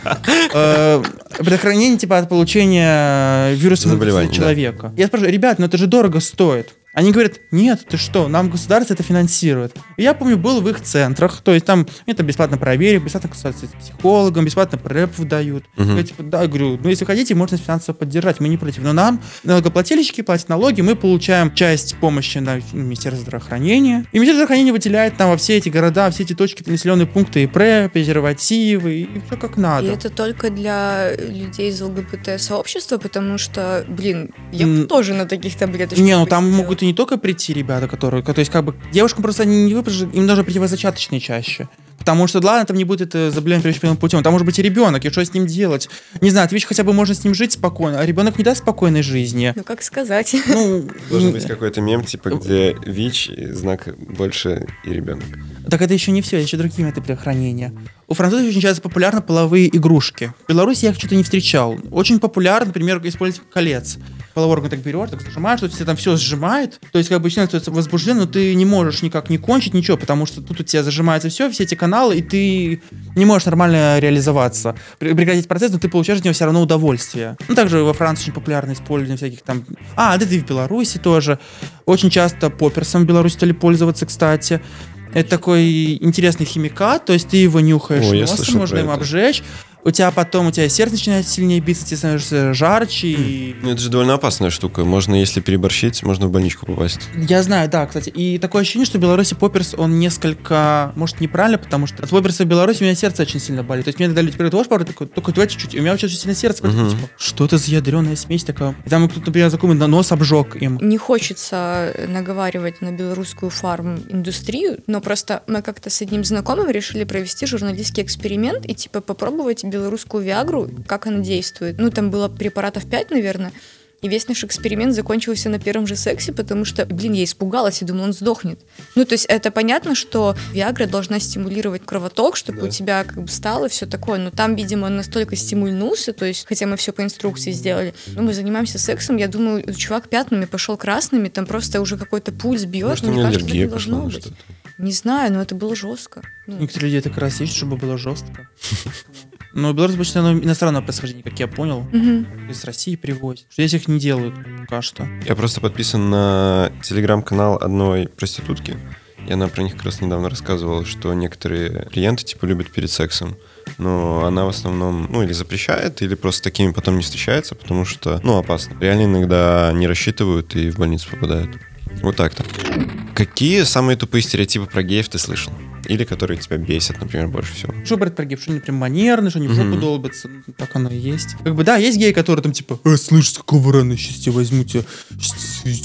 B: Э, Предохранение типа от получения вируса
C: Заболеваний, да.
B: человека. Я спрашиваю, ребят, ну это же дорого стоит. Они говорят, нет, ты что, нам государство это финансирует. И я помню, был в их центрах, то есть там это бесплатно проверить, бесплатно консультации с психологом, бесплатно рэп выдают.
C: Мгм.
B: Я типа, да, говорю, ну если хотите, можно финансово поддержать, мы не против. Но нам налогоплательщики платят налоги, мы получаем часть помощи на Министерство здравоохранения. И Министерство здравоохранения выделяет нам во все эти города, все эти точки, населенные пункты и ПрЭ, презервативы, и все как надо.
A: И это только для людей из ЛГБТ-сообщества, потому что, блин, я бы тоже на таких таблеточках
B: Не, ну там
A: посидела.
B: Могут и не только прийти ребята, которые, то есть как бы девушкам просто они не выпрыжат, им нужно противозачаточные чаще. Потому что, ладно, там не будет это заболевание первичным путем, там может быть и ребенок, и что с ним делать? Не знаю, видишь, хотя бы можно с ним жить спокойно, а ребенок не даст спокойной жизни.
A: Ну, как сказать.
B: Ну,
C: Должен быть какой-то мем, типа, где ВИЧ, знак больше и ребенок.
B: так это еще не все, еще другие методы предохранения. У французов очень часто популярны половые игрушки. В Беларуси я их что-то не встречал. Очень популярно, например, использовать колец. Половой орган так берешь, так зажимаешь, тут тебя там все сжимает. То есть, как бы человек становится возбужден, но ты не можешь никак не кончить ничего, потому что тут у тебя зажимается все, все эти каналы, и ты не можешь нормально реализоваться. Пр- Прекратить процесс, но ты получаешь от него все равно удовольствие. Ну, также во Франции очень популярно использование всяких там... А, да и в Беларуси тоже. Очень часто попперсом в Беларуси стали пользоваться, кстати. Это такой интересный химикат, то есть ты его нюхаешь
C: О,
B: носом, можно им обжечь. У тебя потом, у тебя сердце начинает сильнее биться, тебе становишься жарче. И...
C: Ну, это же довольно опасная штука. Можно, если переборщить, можно в больничку попасть.
B: Я знаю, да, кстати. И такое ощущение, что в Беларуси попперс, он несколько, может, неправильно, потому что от попперса в Беларуси у меня сердце очень сильно болит. То есть мне дали теперь пару, такой, только давай чуть-чуть. И у меня очень сильно сердце болит.
C: Мгм.
B: Типа, что это за ядреная смесь такая? И там кто-то, например, знакомый на нос обжег им.
A: Не хочется наговаривать на белорусскую фарм-индустрию, но просто мы как-то с одним знакомым решили провести журналистский эксперимент и типа попробовать белорусскую Виагру, как она действует. Ну, там было препаратов 5, наверное, и весь наш эксперимент закончился на первом же сексе, потому что, блин, я испугалась и думала, он сдохнет. Ну, то есть это понятно, что Виагра должна стимулировать кровоток, чтобы
C: Да.
A: у тебя как бы стало все такое, но там, видимо, он настолько стимульнулся, то есть, хотя мы все по инструкции сделали, ну, мы занимаемся сексом, я думаю, чувак пятнами пошел красными, там просто уже какой-то пульс бьет,
C: Может, у
A: мне
C: меня
A: кажется, так
C: аллергия
A: должно
C: пошла на
A: быть.
C: что-то.
A: Не знаю, но это было жестко. Ну,
B: Некоторые люди раз ищут, чтобы было жестко. Но Беларусь обычно оно иностранного происхождения, как я понял.
A: мгм.
B: Из России привозят. Что здесь их не делают пока что.
C: Я просто подписан на телеграм-канал одной проститутки. И она про них как раз недавно рассказывала, что некоторые клиенты типа любят перед сексом. Но она в основном, ну, или запрещает, или просто такими потом не встречается, потому что, ну, опасно. Реально иногда не рассчитывают и в больницу попадают. Вот так-то. Какие самые тупые стереотипы про геев ты слышал? Или которые тебя бесят, например, больше всего?
B: Что брать прогиб? Что они прям манерные, что они в жопу
C: Мгм.
B: долбятся. Ну, Так оно и есть. Как бы, да, есть геи, которые там типа, э, слышь, с какого рано сейчас тебя возьму, тебя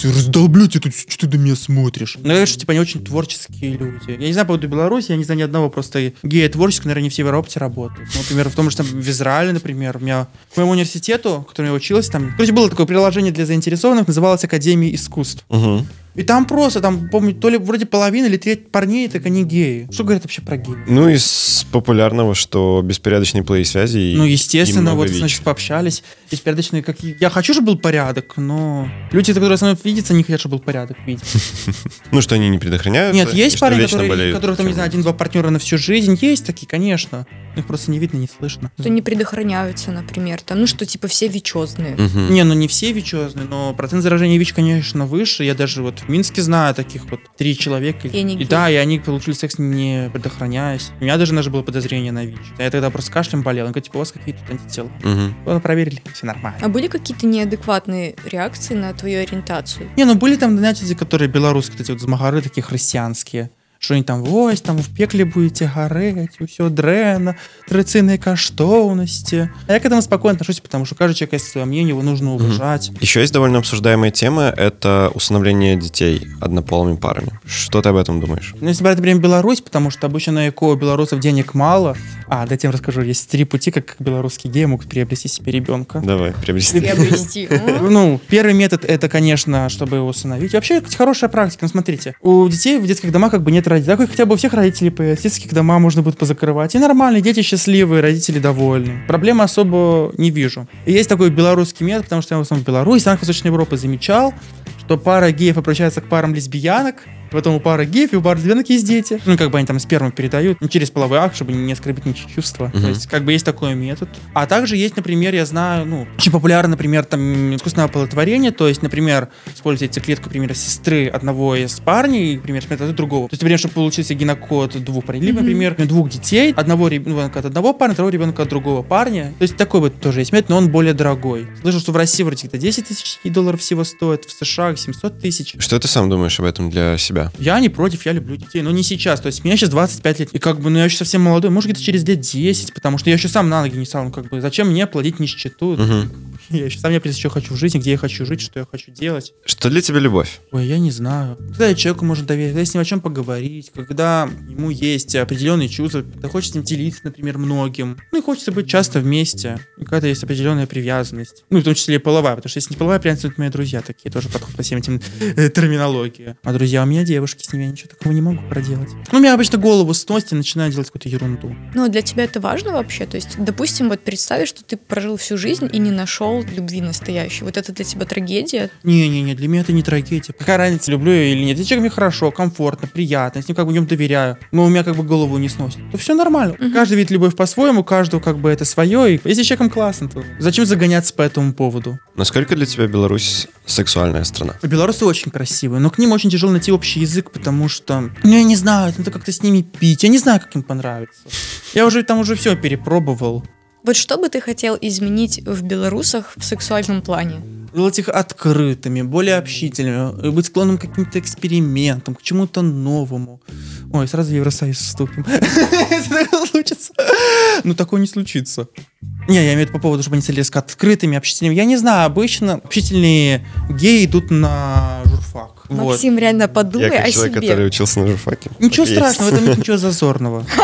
B: раздолблю тебя тут, что ты на меня смотришь. Ну, я что, типа, они очень творческие люди. Я не знаю по поводу Беларуси, я не знаю ни одного просто гея творческого, наверное, не все в Европе работают. Ну, например, в том же там в Израиле, например, у меня к моему университету, в котором я училась, там, короче, было такое приложение для заинтересованных, называлось Академия искусств.
C: Угу.
B: И там просто, там, помню, то ли вроде половина или треть парней, так они геи. Что говорят вообще про геев?
C: Ну, из популярного, что беспорядочные плей связи. и-
B: Ну, естественно, вот,
C: ВИЧ.
B: значит, пообщались. Есть порядочные, как Я хочу, чтобы был порядок, но люди, которые со мной видятся, не хотят, чтобы был порядок видеть.
C: Ну, что они не предохраняются.
B: Нет, есть парни, которые, которых там, не знаю, один-два партнера на всю жизнь. Есть такие, конечно. Но Их просто не видно, не слышно.
A: Что не предохраняются, например, там, ну, что типа все ВИЧозные.
C: Мгм.
B: Не, ну не все ВИЧозные, но процент заражения ВИЧ, конечно, выше. Я даже вот в Минске знаю таких вот три человека.
A: И
B: И да, и они получили секс не предохраняясь. У меня даже даже было подозрение на ВИЧ. Я тогда просто кашлем болел. Он говорит, типа, у вас какие-то тут антитела.
C: Мгм.
B: Ну, проверили, все нормально.
A: А были какие-то неадекватные реакции на твою ориентацию?
B: Не, ну были там, знаете, которые белорусские, вот эти вот змагары такие христианские Что они там, ось, там в пекле будете гореть, все дрена, традиційні коштовності. А я к этому спокойно отношусь, потому что каждый человек есть свое мнение, его нужно уважать.
C: Еще есть довольно обсуждаемая тема — это усыновление детей однополыми парами. Что ты об этом думаешь?
B: Ну, если брать, например, Беларусь, потому что обычно на ЭКО у белорусов денег мало. А, дайте я вам расскажу, есть три пути, как белорусские геи могут приобрести себе ребенка.
C: Давай, приобрести.
A: Приобрести. М?
B: Ну, первый метод это, конечно, чтобы его усыновить. Вообще, кстати, хорошая практика. Ну, смотрите, у детей в детских домах как бы нет родителей. Так хотя бы у всех родителей появятся. Детских дома можно будет позакрывать. И нормально, дети счастливые, родители довольны. Проблемы особо не вижу. И есть такой белорусский метод, потому что я в основном в Беларуси, Санкт-Восточной Европы замечал, что пара геев обращается к парам лесбиянок, Потом у пары геев и у пары лесбиянок есть дети. Ну, как бы они там сперму передают, не через половой акт, чтобы не оскорбить ничьи чувства.
C: Мгм.
B: То есть, как бы есть такой метод. А также есть, например, я знаю, ну, очень популярно, например, там, искусственное оплодотворение, то есть, например, используется клетку, например, сестры одного из парней, например, другого. То есть, например, чтобы получился генокод двух парней, либо, например, двух детей, одного ребенка от одного парня, второго ребенка от другого парня. То есть, такой вот тоже есть метод, но он более дорогой. Слышал, что в России вроде где-то 10 тысяч долларов всего стоит, в США 700 тысяч.
C: Что ты сам думаешь об этом для себя?
B: Я не против, я люблю детей, но не сейчас. То есть мне сейчас 25 лет, и как бы, ну я еще совсем молодой, может где-то через лет 10, потому что я еще сам на ноги не стал, ну как бы, зачем мне плодить нищету?
C: Мгм.
B: Я еще сам не определил, что я хочу в жизни, где я хочу жить, что я хочу делать.
C: Что для тебя любовь?
B: Ой, я не знаю. Когда человеку можно доверить, когда с ним о чем поговорить, когда ему есть определенные чувства, когда хочется с ним делиться, например, многим. Ну и хочется быть часто вместе, и когда есть определенная привязанность. Ну, в том числе и половая, потому что если не половая привязанность, это мои друзья такие, тоже подходят по всем этим э, терминологии. А друзья у меня девушки, с ними я ничего такого не могу проделать. Ну, у меня обычно голову сносит и начинаю делать какую-то ерунду.
A: Ну, а для тебя это важно вообще? То есть, допустим, вот представь, что ты прожил всю жизнь и не нашел любви настоящей. Вот это для тебя трагедия?
B: Не-не-не, для меня это не трагедия. Какая разница, люблю я или нет? Если человек мне хорошо, комфортно, приятно, с ним как бы в нем доверяю, но у меня как бы голову не сносит, то все нормально.
A: Мгм.
B: Каждый видит любовь по-своему, у каждого как бы это свое. И если человеком классно, то зачем загоняться по этому поводу?
C: Насколько для тебя Беларусь сексуальная страна?
B: Белорусы очень красивые, но к ним очень тяжело найти общий язык, потому что, ну, я не знаю, надо как-то с ними пить. Я не знаю, как им понравится. Я уже там уже все перепробовал.
A: Вот что бы ты хотел изменить в белорусах в сексуальном плане?
B: Делать их открытыми, более общительными, и быть склонным к каким-то экспериментам, к чему-то новому. Ой, сразу в Евросоюз вступим. Если такое случится. Ну, такое не случится. Не, я имею в виду по поводу, чтобы они стали резко открытыми, общительными. Я не знаю, обычно общительные геи идут на журфак. Вот.
A: Максим, реально подумай
C: Я как
A: о
C: человек,
A: себе.
C: который учился на журфаке.
B: Ничего
C: Так и есть.
B: страшного, в этом нет ничего зазорного.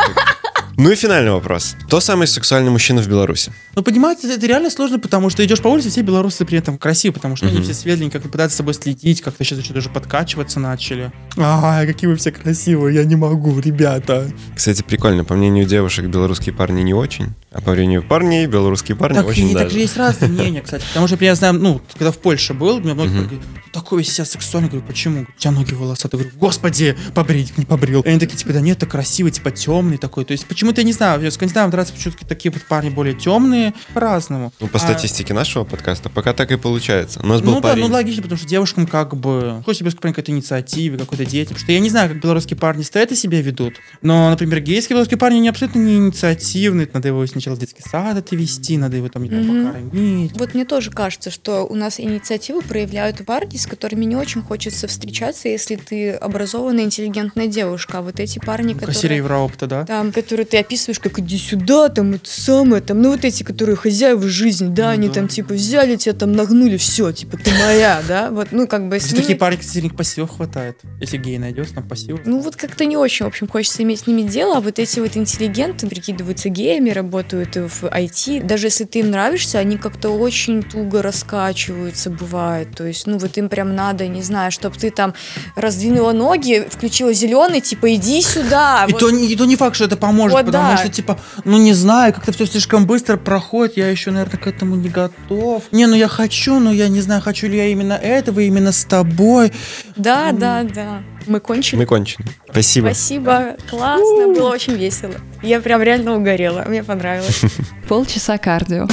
C: Ну и финальный вопрос. Кто самый сексуальный мужчина в Беларуси?
B: Ну, понимаете, это реально сложно, потому что идешь по улице, все белорусы при этом красивые, потому что они все светленькие, как-то пытаются с собой следить, как-то сейчас еще даже подкачиваться начали. А, какие вы все красивые, я не могу, ребята.
C: Кстати, прикольно. По мнению девушек, белорусские парни не очень, а по мнению парней, белорусские парни
B: Так,
C: очень
B: и, так
C: даже.
B: же есть разные мнения, кстати. Потому что, я знаю, ну, когда в Польше был, мне многие
C: Мгм.
B: говорят, «Ты такой весь себя сексуальный. Говорю, почему? У тебя ноги волосатые. Говорю, господи, побрить, не побрил. И они такие, типа, да нет, ты красивый, типа, темный такой. То есть, почему-то, я не знаю, в скандинавам нравятся почему-то такие вот парни более темные, по-разному.
C: Ну, по
B: А-
C: статистике нашего подкаста пока так и получается. У нас был
B: ну да,
C: парень.
B: ну логично, потому что девушкам как бы хочется без какой-то инициативы, какой-то деятельности. Потому что я не знаю, как белорусские парни стоят и себя ведут. Но, например, гейские белорусские парни не абсолютно не инициативные. Надо его сначала детский сад отвести, надо его там
A: Мгм.
B: покормить.
A: Вот мне тоже кажется, что у нас инициативу проявляют парни, с которыми не очень хочется встречаться, если ты образованная, интеллигентная девушка. А вот эти парни, которые...
B: Евроопта, да?
A: Там, которые ты описываешь, как иди сюда, там это самое, там, ну вот эти, которые хозяева жизни, да,
B: Ну
A: они
B: да.
A: там типа взяли тебя там нагнули, все, типа ты моя, да, вот, ну как бы ними-
B: Такие парни, кстати, пассивов хватает. Если гей найдется, там пассивов.
A: Ну вот как-то не очень, в общем, хочется иметь с ними дело, а вот эти вот интеллигенты прикидываются геями, работают в IT, даже если ты им нравишься, они как-то очень туго раскачиваются, бывает, то есть, ну вот им прям надо, не знаю, чтобы ты там раздвинула ноги, включила зеленый, типа иди сюда,
B: И,
A: вот.
B: то, не- и то не факт, что это поможет,
A: Вот
B: потому
A: да.
B: что, типа, ну не знаю, как-то все слишком быстро проходит, я еще, наверное, к этому не готов. Не, ну я хочу, но я не знаю, хочу ли я именно этого, именно с тобой.
A: да, да, да, мы кончили.
C: Мы кончены. Спасибо.
A: Спасибо, классно, было очень весело. Я прям реально угорела, мне понравилось.
D: Полчаса кардио.